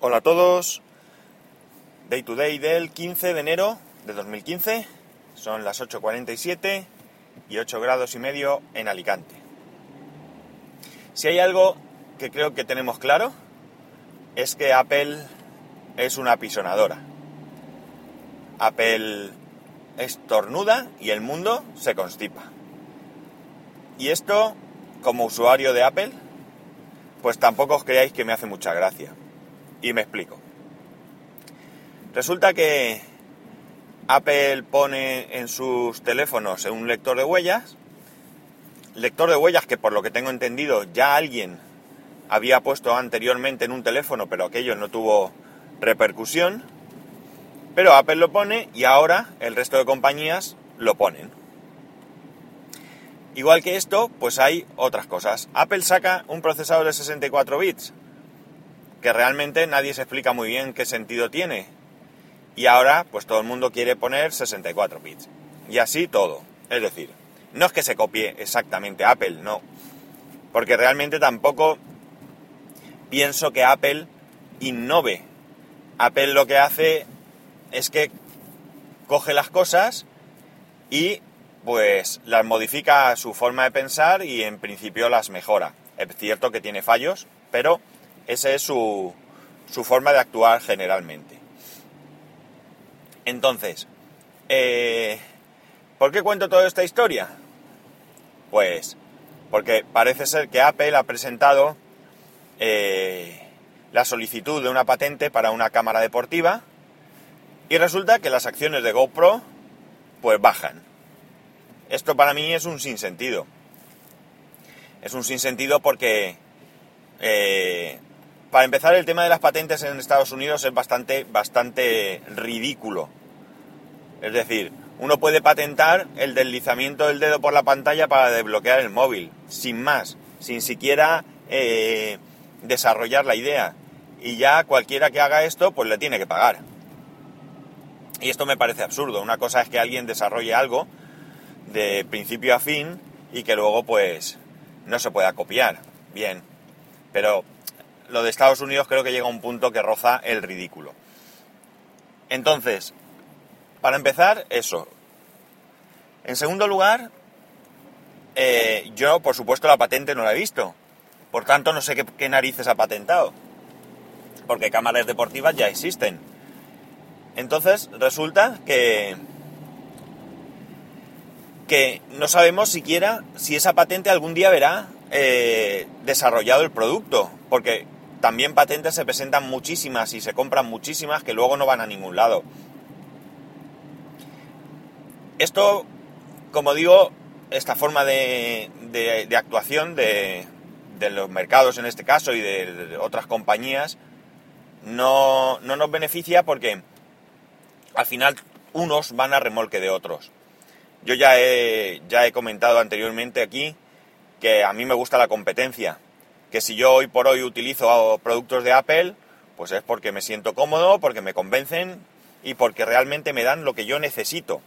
Hola a todos. Day to day del 15 de enero de 2015. Son las 8.47 y 8 grados y medio en Alicante. Si hay algo que creo que tenemos claro, es que Apple es una apisonadora. Apple estornuda y el mundo se constipa. Y esto, como usuario de Apple, pues tampoco os creáis que me hace mucha gracia. Y me explico. Resulta que Apple pone en sus teléfonos un lector de huellas, lector de huellas que por lo que tengo entendido ya alguien había puesto anteriormente en un teléfono, pero aquello no tuvo repercusión, pero Apple lo pone y ahora el resto de compañías lo ponen. Igual que esto, pues hay otras cosas. Apple saca un procesador de 64 bits, que realmente nadie se explica muy bien qué sentido tiene. Y ahora, pues todo el mundo quiere poner 64 bits. Y así todo. Es decir, no es que se copie exactamente Apple, no. Porque realmente tampoco pienso que Apple innove. Apple lo que hace es que coge las cosas y pues las modifica su forma de pensar y en principio las mejora. Es cierto que tiene fallos, pero esa es su, su forma de actuar generalmente. Entonces, eh, ¿por qué cuento toda esta historia? Pues porque parece ser que Apple ha presentado eh, la solicitud de una patente para una cámara deportiva y resulta que las acciones de GoPro pues bajan. Esto para mí es un sinsentido. Es un sinsentido porque, eh, para empezar, el tema de las patentes en Estados Unidos es bastante, bastante ridículo. Es decir, uno puede patentar el deslizamiento del dedo por la pantalla para desbloquear el móvil, sin más, sin siquiera eh, desarrollar la idea. Y ya cualquiera que haga esto, pues le tiene que pagar. Y esto me parece absurdo. Una cosa es que alguien desarrolle algo de principio a fin y que luego pues no se pueda copiar. Bien, pero lo de Estados Unidos creo que llega a un punto que roza el ridículo. Entonces, para empezar, eso. En segundo lugar, eh, yo por supuesto la patente no la he visto. Por tanto, no sé qué, narices ha patentado. Porque cámaras deportivas ya existen. Entonces, resulta que que no sabemos siquiera si esa patente algún día verá eh, desarrollado el producto, porque también patentes se presentan muchísimas y se compran muchísimas que luego no van a ningún lado. Esto, como digo, esta forma de, actuación de, los mercados en este caso y de, otras compañías no, no nos beneficia porque al final unos van a remolque de otros. Yo ya he, ya he comentado anteriormente aquí que a mí me gusta la competencia, que si yo hoy por hoy utilizo productos de Apple, pues es porque me siento cómodo, porque me convencen y porque realmente me dan lo que yo necesito.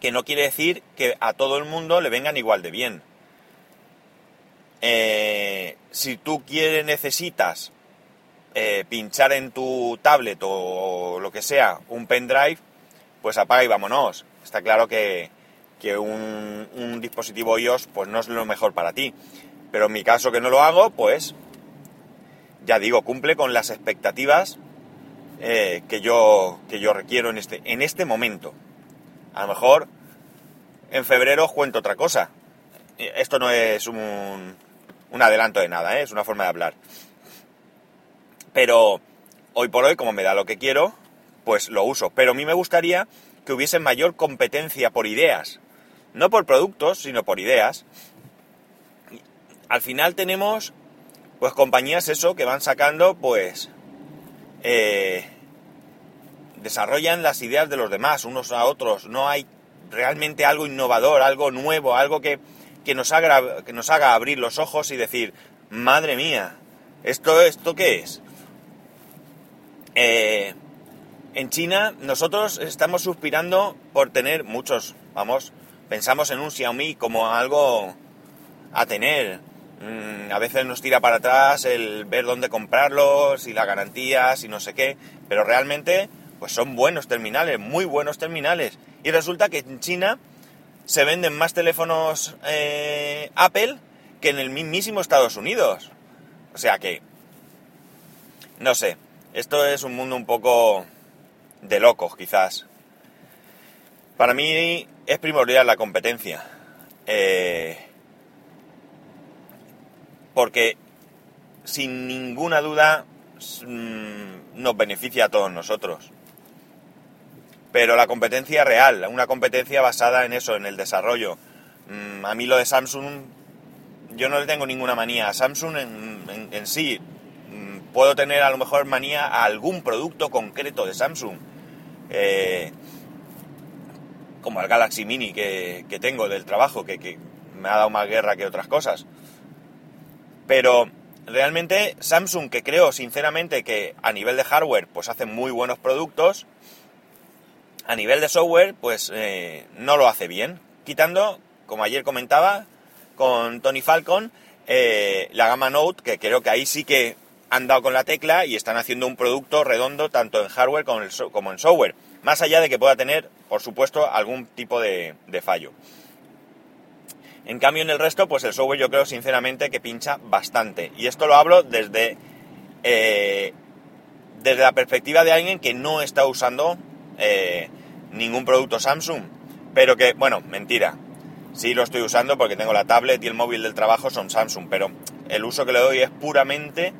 Que no quiere decir que a todo el mundo le vengan igual de bien. Eh, si tú quieres, necesitas eh, pinchar en tu tablet o lo que sea un pendrive, pues apaga y vámonos. Está claro que, un, dispositivo iOS pues no es lo mejor para ti. Pero en mi caso que no lo hago, pues ya digo, cumple con las expectativas eh, que, yo, que yo requiero en este, en este momento. A lo mejor en febrero cuento otra cosa. Esto no es un, un adelanto de nada, ¿eh? es una forma de hablar. Pero hoy por hoy, como me da lo que quiero, pues lo uso. Pero a mí me gustaría que hubiese mayor competencia por ideas. No por productos, sino por ideas. Al final tenemos, pues, compañías eso, que van sacando, pues, eh, desarrollan las ideas de los demás, unos a otros. No hay realmente algo innovador, algo nuevo, algo que, que, nos, haga, que nos haga abrir los ojos y decir, madre mía, ¿esto, esto qué es? Eh, en China nosotros estamos suspirando por tener muchos, vamos, pensamos en un Xiaomi como algo a tener. Mm, a veces nos tira para atrás el ver dónde comprarlos y las garantías y no sé qué, pero realmente pues son buenos terminales, muy buenos terminales. Y resulta que en China se venden más teléfonos eh, Apple que en el mismísimo Estados Unidos. O sea que, no sé, esto es un mundo un poco de locos quizás. Para mí es primordial la competencia. Eh, porque sin ninguna duda mm, nos beneficia a todos nosotros. Pero la competencia real, una competencia basada en eso, en el desarrollo. Mm, a mí lo de Samsung, yo no le tengo ninguna manía a Samsung en, sí. Mm, puedo tener a lo mejor manía a algún producto concreto de Samsung. Eh, como el Galaxy Mini que, tengo del trabajo, que, me ha dado más guerra que otras cosas. Pero realmente Samsung, que creo sinceramente que a nivel de hardware, pues hace muy buenos productos, a nivel de software, pues eh, no lo hace bien. Quitando, como ayer comentaba con Tony Falcon, eh, la gama Note, que creo que ahí sí que han dado con la tecla y están haciendo un producto redondo tanto en hardware como en software. Más allá de que pueda tener, por supuesto, algún tipo de, fallo. En cambio, en el resto, pues el software yo creo sinceramente que pincha bastante. Y esto lo hablo desde, eh, desde la perspectiva de alguien que no está usando eh, ningún producto Samsung. Pero que, bueno, mentira. Sí lo estoy usando porque tengo la tablet y el móvil del trabajo son Samsung, pero el uso que le doy es puramente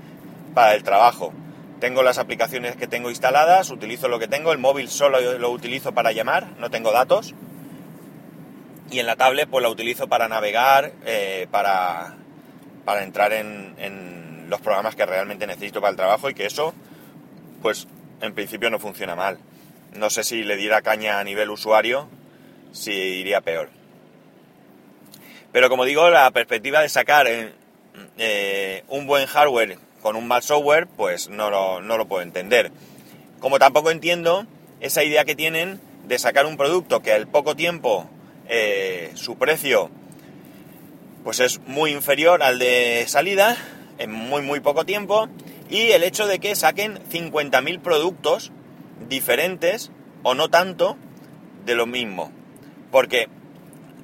para el trabajo. Tengo las aplicaciones que tengo instaladas, utilizo lo que tengo, el móvil solo lo utilizo para llamar, no tengo datos. Y en la tablet pues la utilizo para navegar, eh, para, para entrar en, los programas que realmente necesito para el trabajo y que eso, pues en principio no funciona mal. No sé si le diera caña a nivel usuario, si iría peor. Pero como digo, la perspectiva de sacar eh, eh, un buen hardware con un mal software, pues no lo, puedo entender. Como tampoco entiendo esa idea que tienen de sacar un producto que al poco tiempo eh, su precio pues es muy inferior al de salida, en muy muy poco tiempo, y el hecho de que saquen 50.000 productos diferentes o no tanto de lo mismo. Porque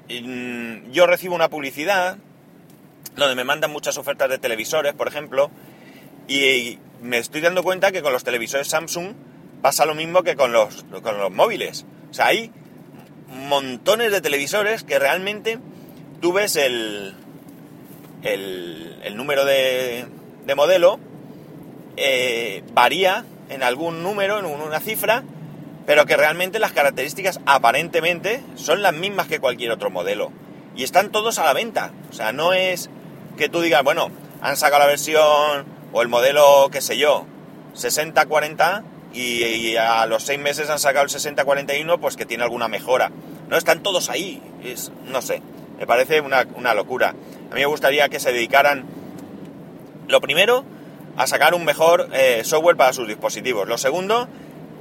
mm, yo recibo una publicidad donde me mandan muchas ofertas de televisores, por ejemplo, y me estoy dando cuenta que con los televisores Samsung pasa lo mismo que con los, con los móviles. O sea, hay montones de televisores que realmente tú ves el, el, número de, de modelo, eh, varía en algún número, en una cifra, pero que realmente las características aparentemente son las mismas que cualquier otro modelo. Y están todos a la venta. O sea, no es que tú digas, bueno, han sacado la versión o el modelo, qué sé yo, 60-40 y, a los seis meses han sacado el 60-41, pues que tiene alguna mejora. No están todos ahí, es, no sé, me parece una, locura. A mí me gustaría que se dedicaran, lo primero, a sacar un mejor eh, software para sus dispositivos. Lo segundo,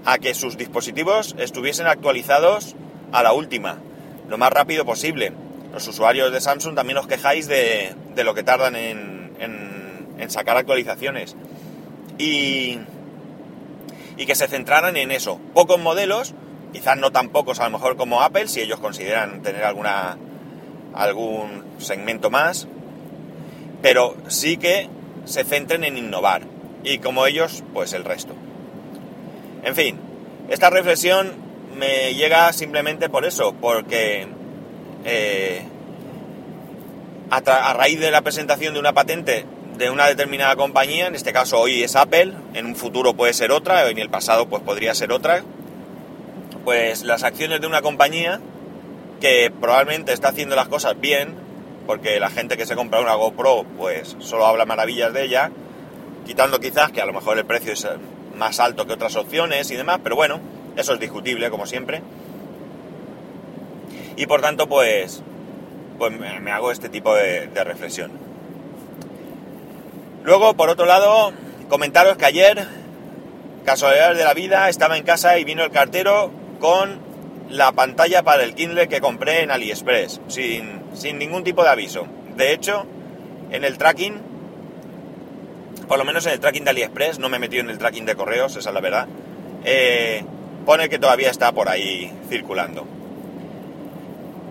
a que sus dispositivos estuviesen actualizados a la última, lo más rápido posible. Los usuarios de Samsung también os quejáis de, lo que tardan en en sacar actualizaciones. Y, y que se centraran en eso. Pocos modelos, quizás no tan pocos a lo mejor como Apple, si ellos consideran tener alguna algún segmento más, pero sí que se centren en innovar. Y como ellos, pues el resto. En fin, esta reflexión me llega simplemente por eso, porque eh, a, raíz de la presentación de una patente de una determinada compañía, en este caso hoy es Apple, en un futuro puede ser otra, en el pasado pues podría ser otra, pues las acciones de una compañía que probablemente está haciendo las cosas bien, porque la gente que se compra una GoPro pues solo habla maravillas de ella, quitando quizás que a lo mejor el precio es más alto que otras opciones y demás, pero bueno, eso es discutible como siempre. Y por tanto pues, pues me hago este tipo de reflexión. Luego, por otro lado, comentaros que ayer, casualidades de la vida, estaba en casa y vino el cartero con la pantalla para el Kindle que compré en AliExpress, sin, ningún tipo de aviso. De hecho, en el tracking, por lo menos en el tracking de AliExpress, no me he metido en el tracking de correos, esa es la verdad, eh, pone que todavía está por ahí circulando.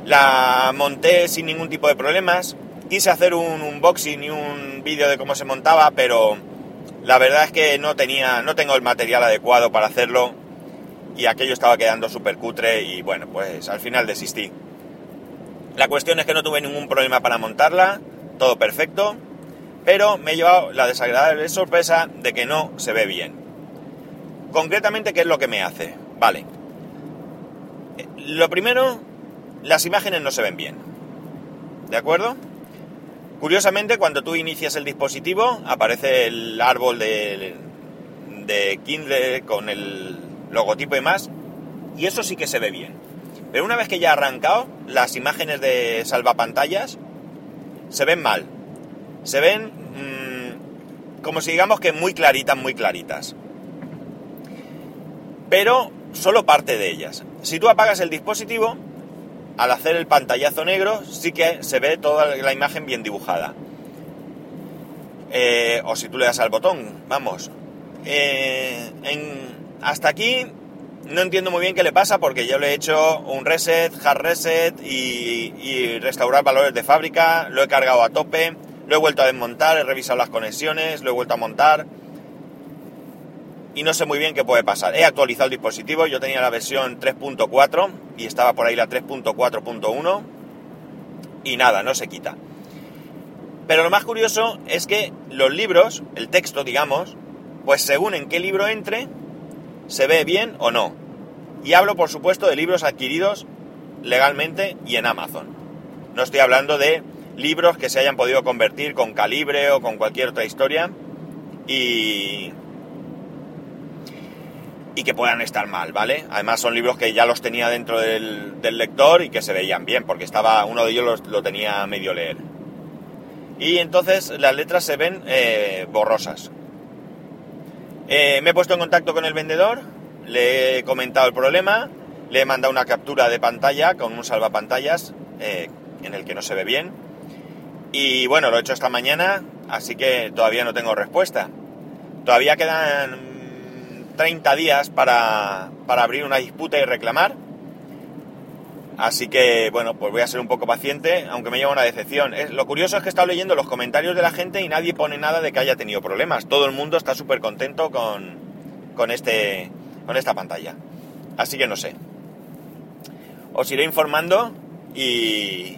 La monté sin ningún tipo de problemas, quise hacer un unboxing y un vídeo de cómo se montaba, pero la verdad es que no tenía, no tengo el material adecuado para hacerlo y aquello estaba quedando súper cutre y bueno, pues al final desistí. La cuestión es que no tuve ningún problema para montarla, todo perfecto, pero me he llevado la desagradable sorpresa de que no se ve bien. Concretamente, ¿qué es lo que me hace? Vale. Lo primero, las imágenes no se ven bien. ¿De acuerdo? Curiosamente, cuando tú inicias el dispositivo, aparece el árbol de, Kindle con el logotipo y más, y eso sí que se ve bien. Pero una vez que ya ha arrancado, las imágenes de salvapantallas se ven mal. Se ven mmm, como si digamos que muy claritas, muy claritas. Pero solo parte de ellas. Si tú apagas el dispositivo, al hacer el pantallazo negro, sí que se ve toda la imagen bien dibujada. Eh, o si tú le das al botón, vamos. Eh, hasta aquí no entiendo muy bien qué le pasa porque yo le he hecho un reset, hard reset y, restaurar valores de fábrica, lo he cargado a tope, lo he vuelto a desmontar, he revisado las conexiones, lo he vuelto a montar y no sé muy bien qué puede pasar. He actualizado el dispositivo, yo tenía la versión 3.4 y estaba por ahí la 3.4.1 y nada, no se quita. Pero lo más curioso es que los libros, el texto digamos, pues según en qué libro entre, se ve bien o no. Y hablo, por supuesto, de libros adquiridos legalmente y en Amazon. No estoy hablando de libros que se hayan podido convertir con calibre o con cualquier otra historia y, y que puedan estar mal, ¿vale? Además son libros que ya los tenía dentro del, lector y que se veían bien, porque estaba uno de ellos lo, tenía medio leer. Y entonces las letras se ven eh, borrosas, eh, me he puesto en contacto con el vendedor, le he comentado el problema, le he mandado una captura de pantalla con un salvapantallas eh, en el que no se ve bien. Y bueno, lo he hecho esta mañana, así que todavía no tengo respuesta. Todavía quedan 30 días para, para abrir una disputa y reclamar. Así que, bueno, pues voy a ser un poco paciente, aunque me lleva una decepción. lo curioso es que he estado leyendo los comentarios de la gente y nadie pone nada de que haya tenido problemas. Todo el mundo está súper contento con, con, este, con esta pantalla. Así que no sé. Os iré informando y...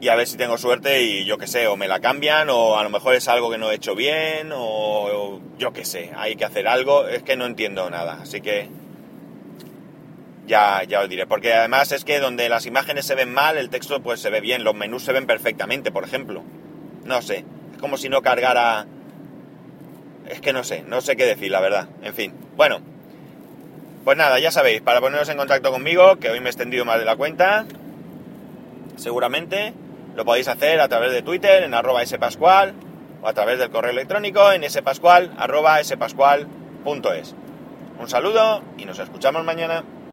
Y a ver si tengo suerte y yo qué sé, o me la cambian, o a lo mejor es algo que no he hecho bien, o, yo qué sé, hay que hacer algo. Es que no entiendo nada. Así que ya, ya os diré. Porque además es que donde las imágenes se ven mal, el texto pues se ve bien, los menús se ven perfectamente, por ejemplo. No sé, es como si no cargara... Es que no sé, no sé qué decir, la verdad. En fin, bueno. Pues nada, ya sabéis, para poneros en contacto conmigo, que hoy me he extendido más de la cuenta, seguramente lo podéis hacer a través de Twitter en arroba spascual o a través del correo electrónico en spascual arroba spascual.es. Un saludo y nos escuchamos mañana.